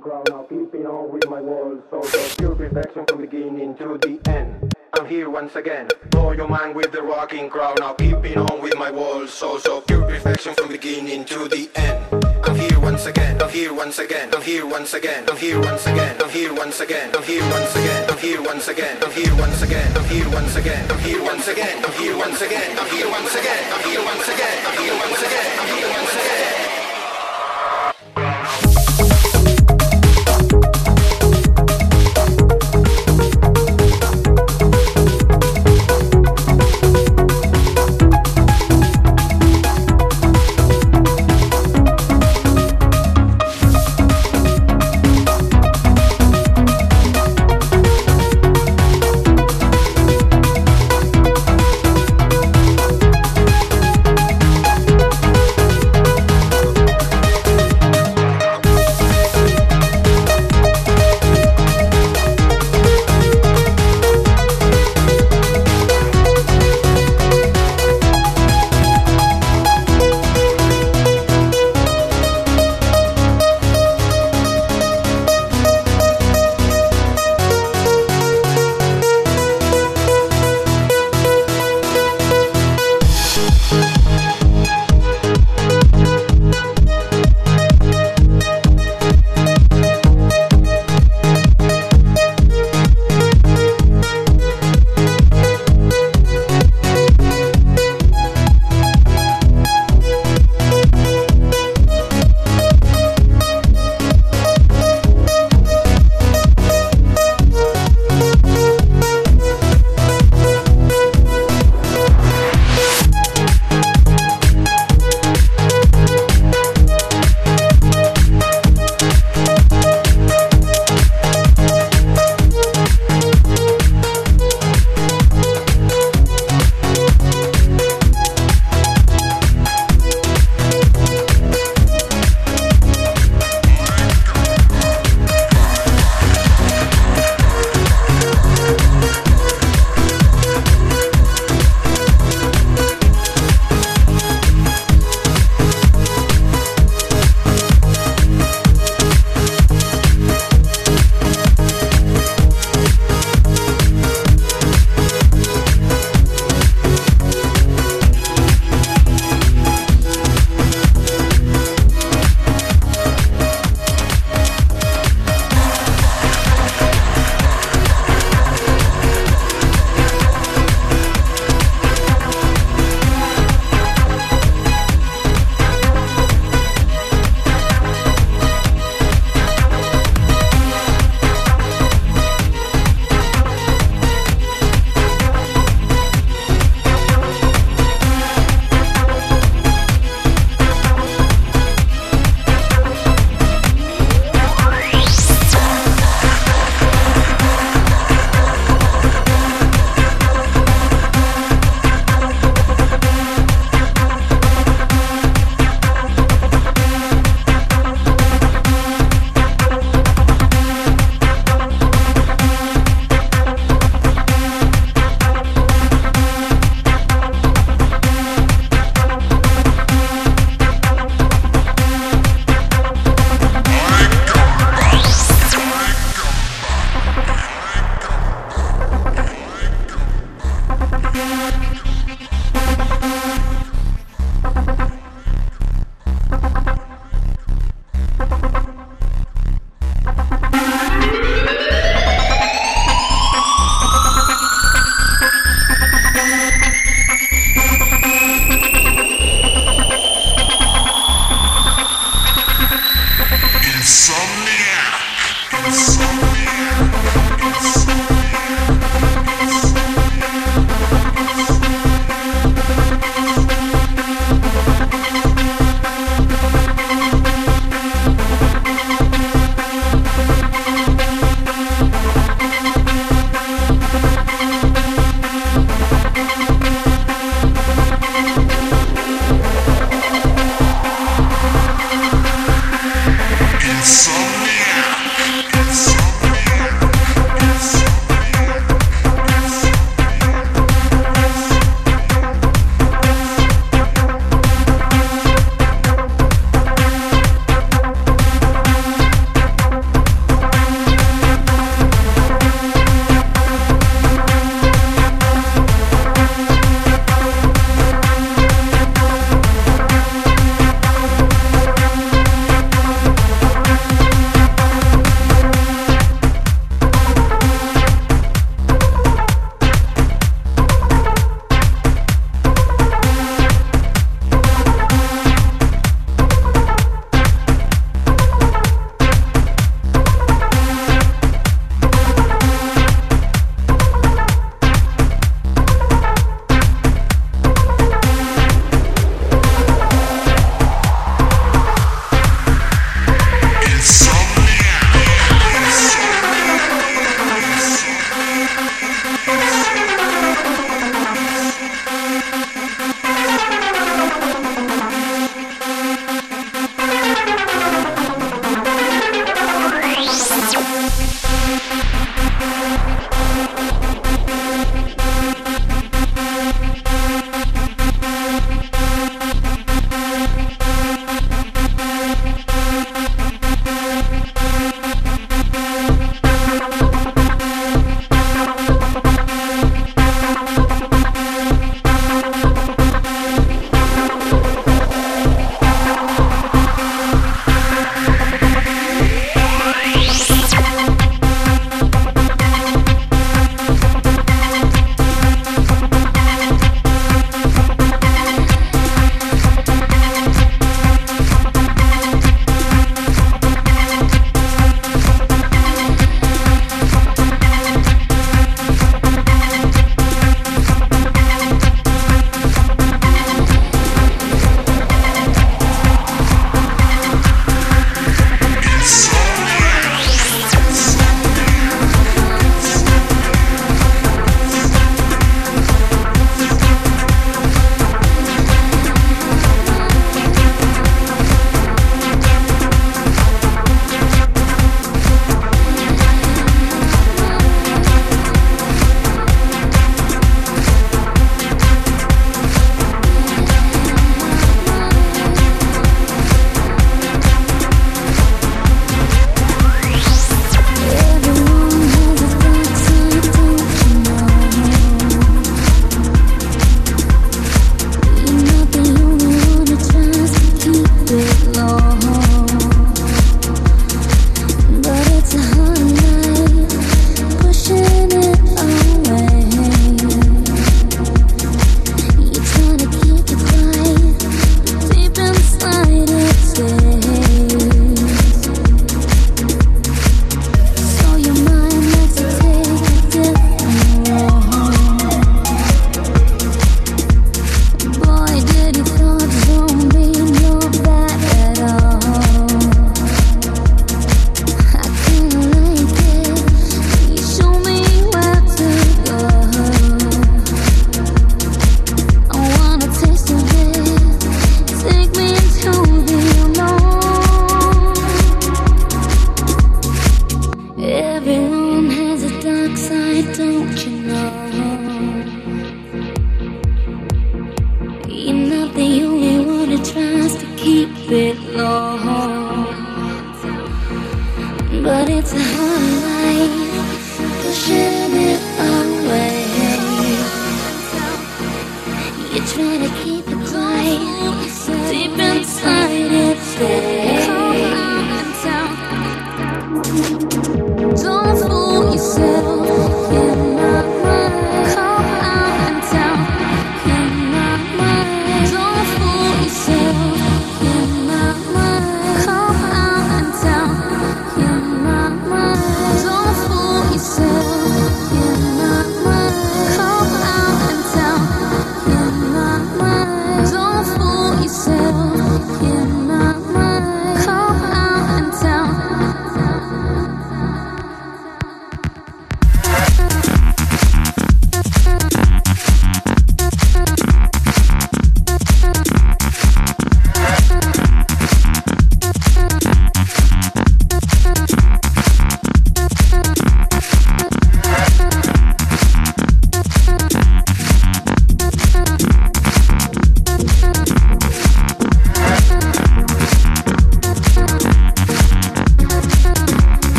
Crown. Now keeping on with my world. So, pure perfection from beginning to the end. I'm here once again. Blow your mind with the rocking crown. Now keeping on with my world. So, so pure perfection from beginning to the end. I'm here once again. I'm here once again. I'm here once again. I'm here once again. I'm here once again. I'm here once again. I'm here once again. I'm here once again. I'm here once again. I'm here once again. I'm here once again. I'm here once again. I'm here once again. I'm here once again. I'm here once again.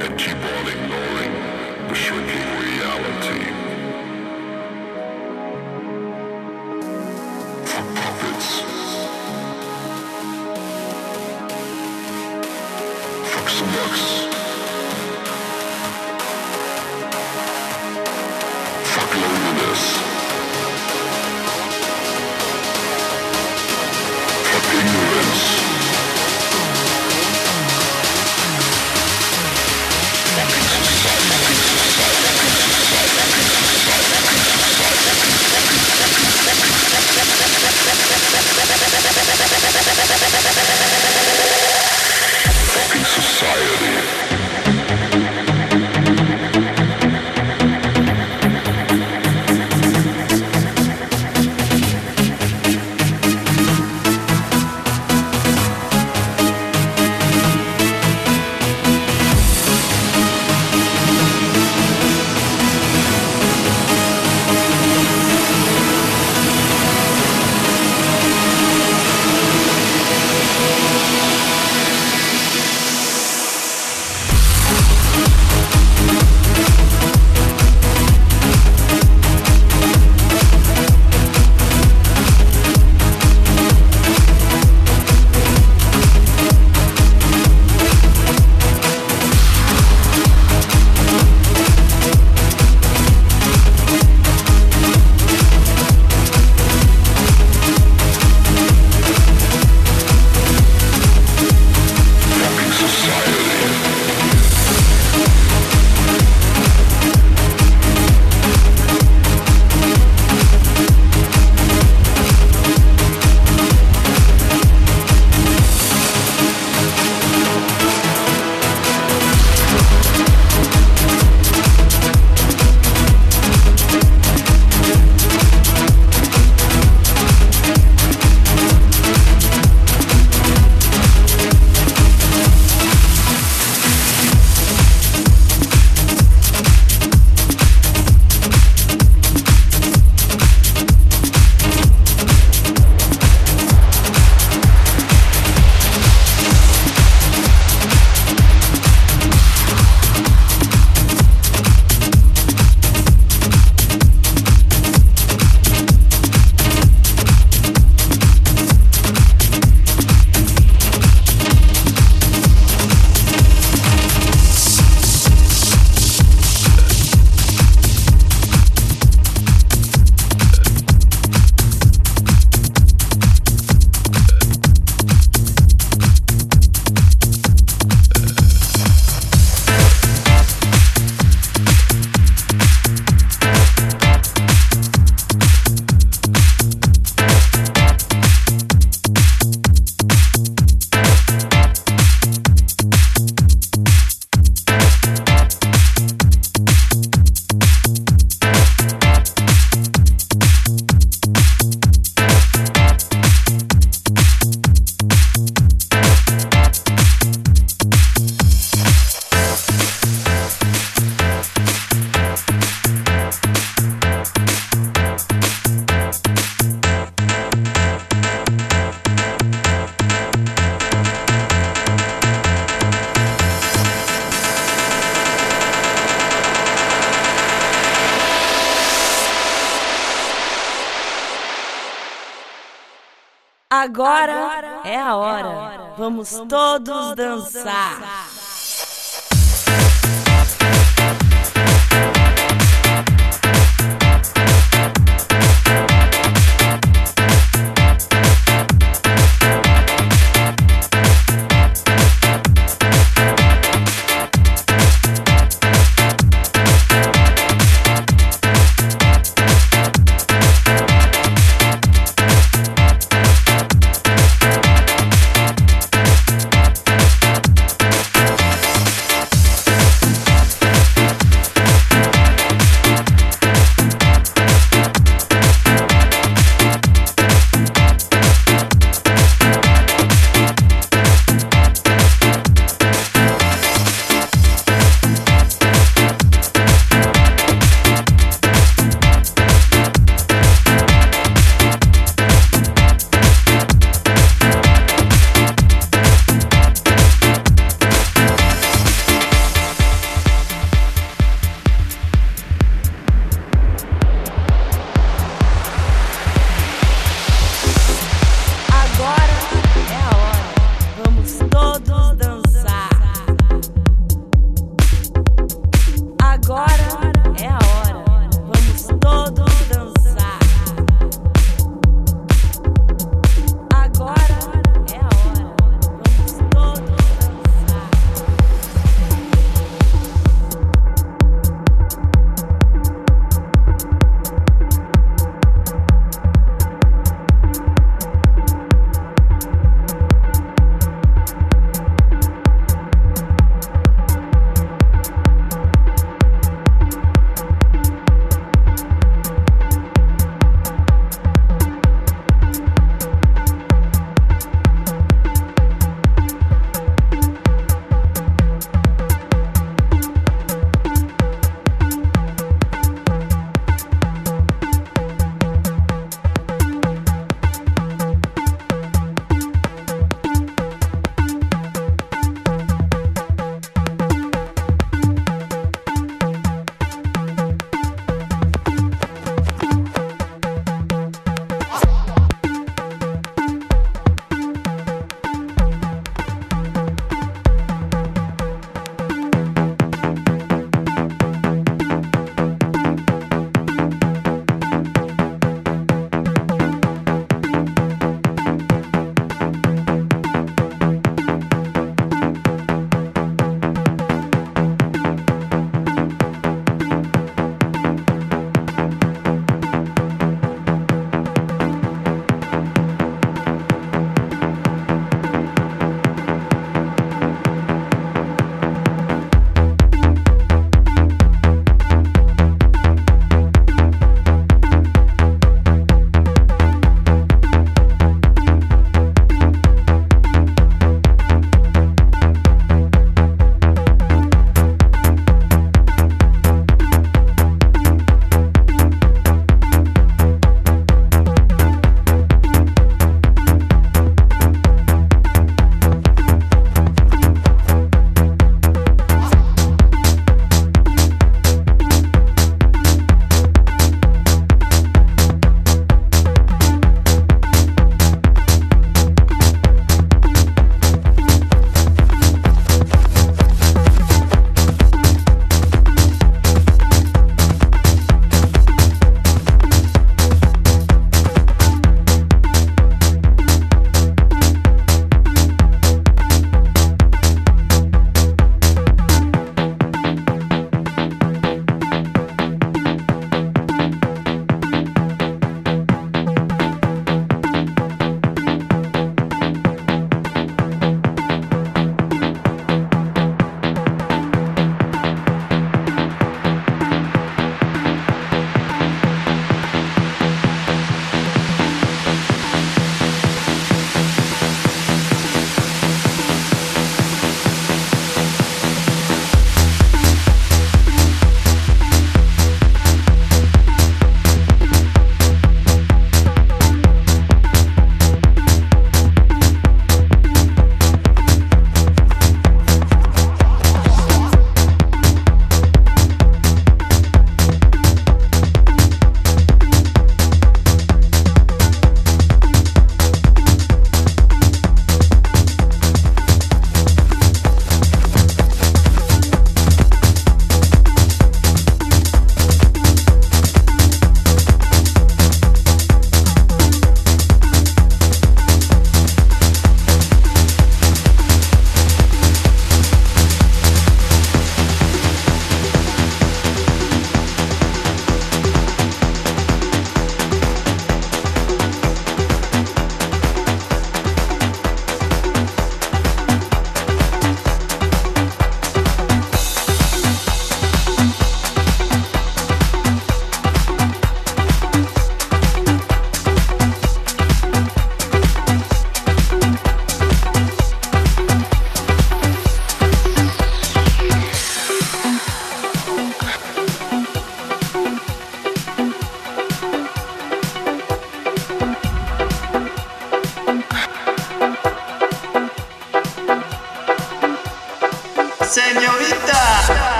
and keep on ignoring the shrinking reality. Agora, Agora é, a é a hora. Vamos, Vamos todos, todos dançar. dançar.